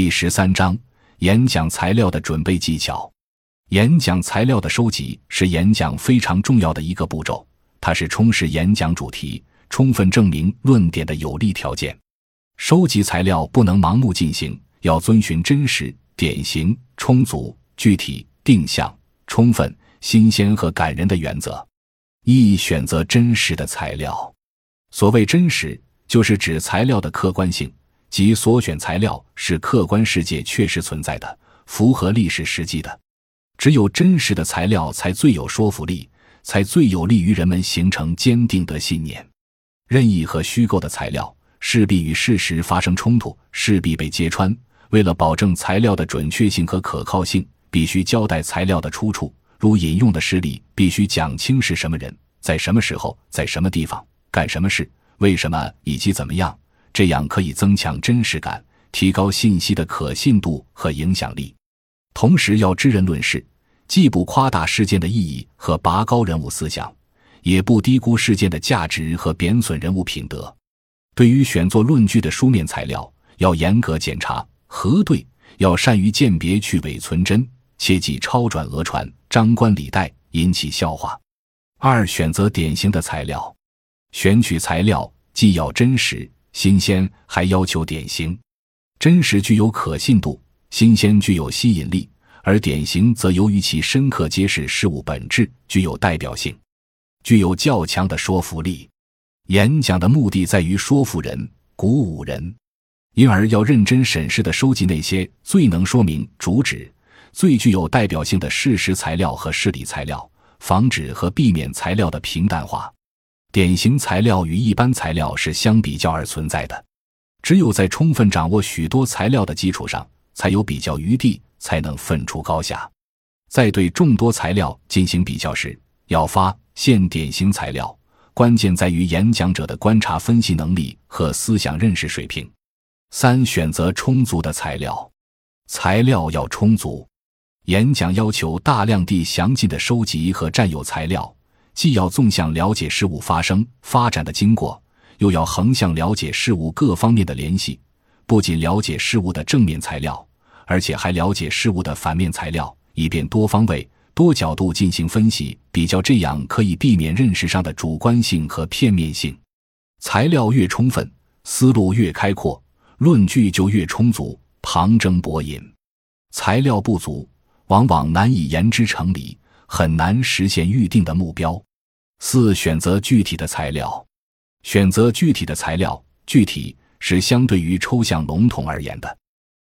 第十三章：演讲材料的准备技巧。演讲材料的收集是演讲非常重要的一个步骤，它是充实演讲主题、充分证明论点的有利条件。收集材料不能盲目进行，要遵循真实、典型、充足、具体、定向、充分、新鲜和感人的原则。一、选择真实的材料。所谓真实。就是指材料的客观性，即所选材料是客观世界确实存在的，符合历史实际的。只有真实的材料才最有说服力，才最有利于人们形成坚定的信念。任意和虚构的材料势必与事实发生冲突，势必被揭穿。为了保证材料的准确性和可靠性，必须交代材料的出处，如引用的事例必须讲清是什么人，在什么时候，在什么地方干什么事。为什么以及怎么样？这样可以增强真实感，提高信息的可信度和影响力。同时要知人论事，既不夸大事件的意义和拔高人物思想，也不低估事件的价值和贬损人物品德。对于选作论据的书面材料，要严格检查核对，要善于鉴别去伪存真，切忌抄转讹传、张冠李戴，引起笑话。二、选择典型的材料。选取材料既要真实新鲜，还要求典型。真实具有可信度，新鲜具有吸引力，而典型则由于其深刻揭示事物本质，具有代表性，具有较强的说服力。演讲的目的在于说服人、鼓舞人，因而要认真审视地收集那些最能说明主旨、最具有代表性的事实材料和事例材料，防止和避免材料的平淡化。典型材料与一般材料是相比较而存在的，只有在充分掌握许多材料的基础上，才有比较余地，才能分出高下。在对众多材料进行比较时，要发现典型材料，关键在于演讲者的观察分析能力和思想认识水平。三、选择充足的材料，材料要充足，演讲要求大量地详尽的收集和占有材料。既要纵向了解事物发生发展的经过，又要横向了解事物各方面的联系。不仅了解事物的正面材料，而且还了解事物的反面材料，以便多方位、多角度进行分析比较。这样可以避免认识上的主观性和片面性。材料越充分，思路越开阔，论据就越充足，旁征博引。材料不足，往往难以言之成理。很难实现预定的目标。四、选择具体的材料。选择具体的材料，具体是相对于抽象笼统而言的。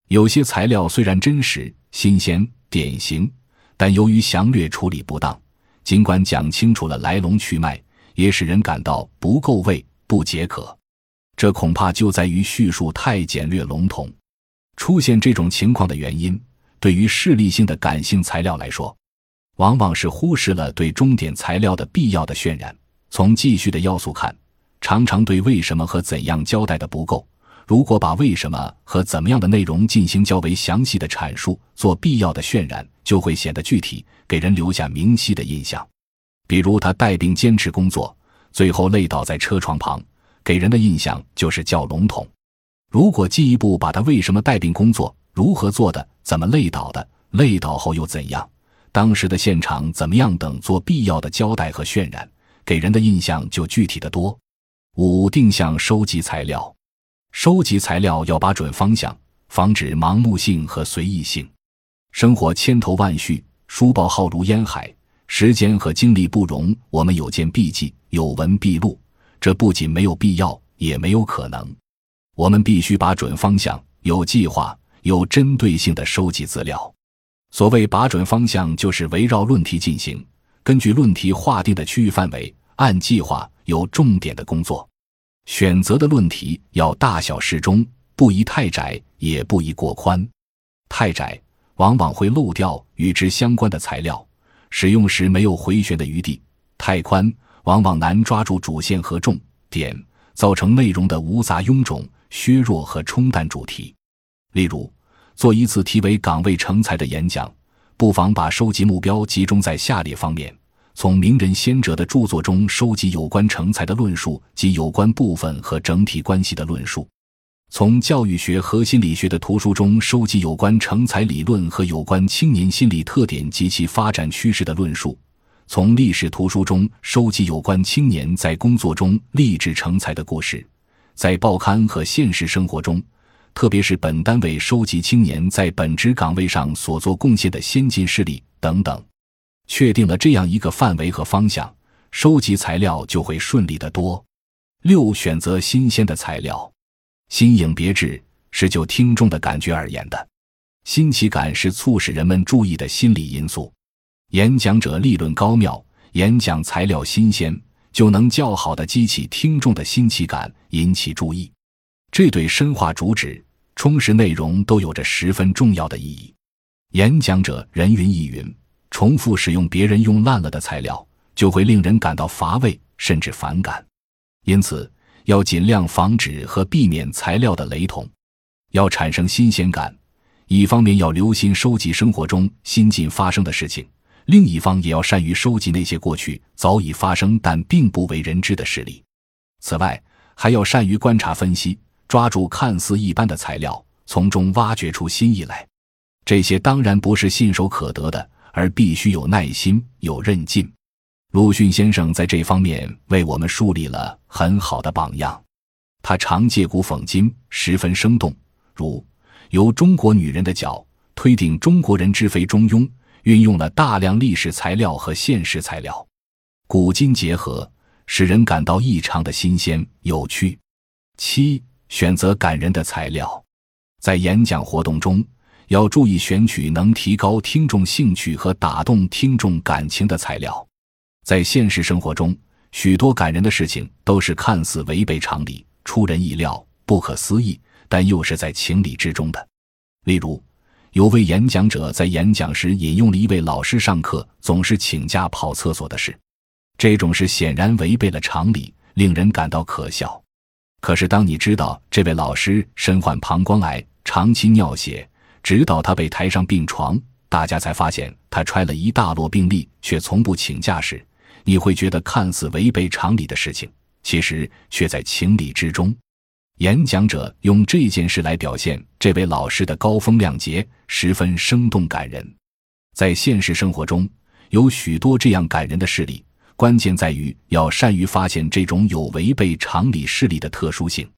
有些材料虽然真实、新鲜、典型，但由于详略处理不当，尽管讲清楚了来龙去脉，也使人感到不够味、不解渴。这恐怕就在于叙述太简略笼统。出现这种情况的原因，对于事例性的感性材料来说。往往是忽视了对终点材料的必要的渲染。从继续的要素看，常常对为什么和怎样交代的不够。如果把为什么和怎么样的内容进行较为详细的阐述，做必要的渲染，就会显得具体，给人留下明晰的印象。比如他带病坚持工作，最后累倒在车床旁，给人的印象就是较笼统。如果进一步把他为什么带病工作、如何做的、怎么累倒的、累倒后又怎样。当时的现场怎么样等做必要的交代和渲染，给人的印象就具体的多。五定向收集材料，收集材料要把准方向，防止盲目性和随意性。生活千头万绪，书报浩如烟海，时间和精力不容我们有见必记，有闻必录。这不仅没有必要，也没有可能。我们必须把准方向，有计划、有针对性的收集资料。所谓把准方向，就是围绕论题进行，根据论题划定的区域范围，按计划有重点的工作。选择的论题要大小适中，不宜太窄，也不宜过宽。太窄往往会漏掉与之相关的材料，使用时没有回旋的余地；太宽往往难抓住主线和重点，造成内容的无杂臃肿、削弱和冲淡主题。例如。做一次题为“岗位成才”的演讲，不妨把收集目标集中在下列方面：从名人先哲的著作中收集有关成才的论述及有关部分和整体关系的论述；从教育学和心理学的图书中收集有关成才理论和有关青年心理特点及其发展趋势的论述；从历史图书中收集有关青年在工作中立志成才的故事；在报刊和现实生活中，特别是本单位收集青年在本职岗位上所做贡献的先进事例等等。确定了这样一个范围和方向，收集材料就会顺利得多。六、选择新鲜的材料。新颖别致是就听众的感觉而言的，新奇感是促使人们注意的心理因素。演讲者立论高妙，演讲材料新鲜，就能较好的激起听众的新奇感，引起注意。这对深化主旨、充实内容都有着十分重要的意义。演讲者人云亦云，重复使用别人用烂了的材料，就会令人感到乏味甚至反感。因此。要尽量防止和避免材料的雷同，要产生新鲜感。一方面要留心收集生活中新近发生的事情，另一方也要善于收集那些过去早已发生但并不为人知的事例。此外，还要善于观察分析，抓住看似一般的材料，从中挖掘出新意来。这些当然不是信手可得的，而必须有耐心、有韧劲。鲁迅先生在这方面为我们树立了很好的榜样，他常借古讽今，十分生动。如由中国女人的脚推定中国人之非中庸，运用了大量历史材料和现实材料，古今结合，使人感到异常的新鲜有趣。七、选择感人的材料，在演讲活动中要注意选取能提高听众兴趣和打动听众感情的材料。在现实生活中，许多感人的事情都是看似违背常理、出人意料、不可思议，但又是在情理之中的。例如，有位演讲者在演讲时引用了一位老师上课总是请假跑厕所的事，这种事显然违背了常理，令人感到可笑。可是，当你知道这位老师身患膀胱癌、长期尿血，直到他被抬上病床，大家才发现他揣了一大摞病历，却从不请假时，你会觉得看似违背常理的事情，其实却在情理之中。演讲者用这件事来表现这位老师的高风亮节，十分生动感人。在现实生活中，有许多这样感人的事例，关键在于要善于发现这种有违背常理事例的特殊性。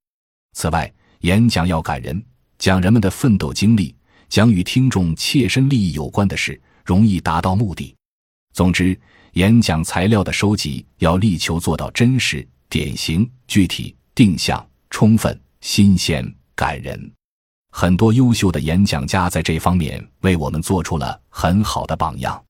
此外，演讲要感人，讲人们的奋斗经历，讲与听众切身利益有关的事，容易达到目的。总之。演讲材料的收集要力求做到真实、典型、具体、定向、充分、新鲜、感人。很多优秀的演讲家在这方面为我们做出了很好的榜样。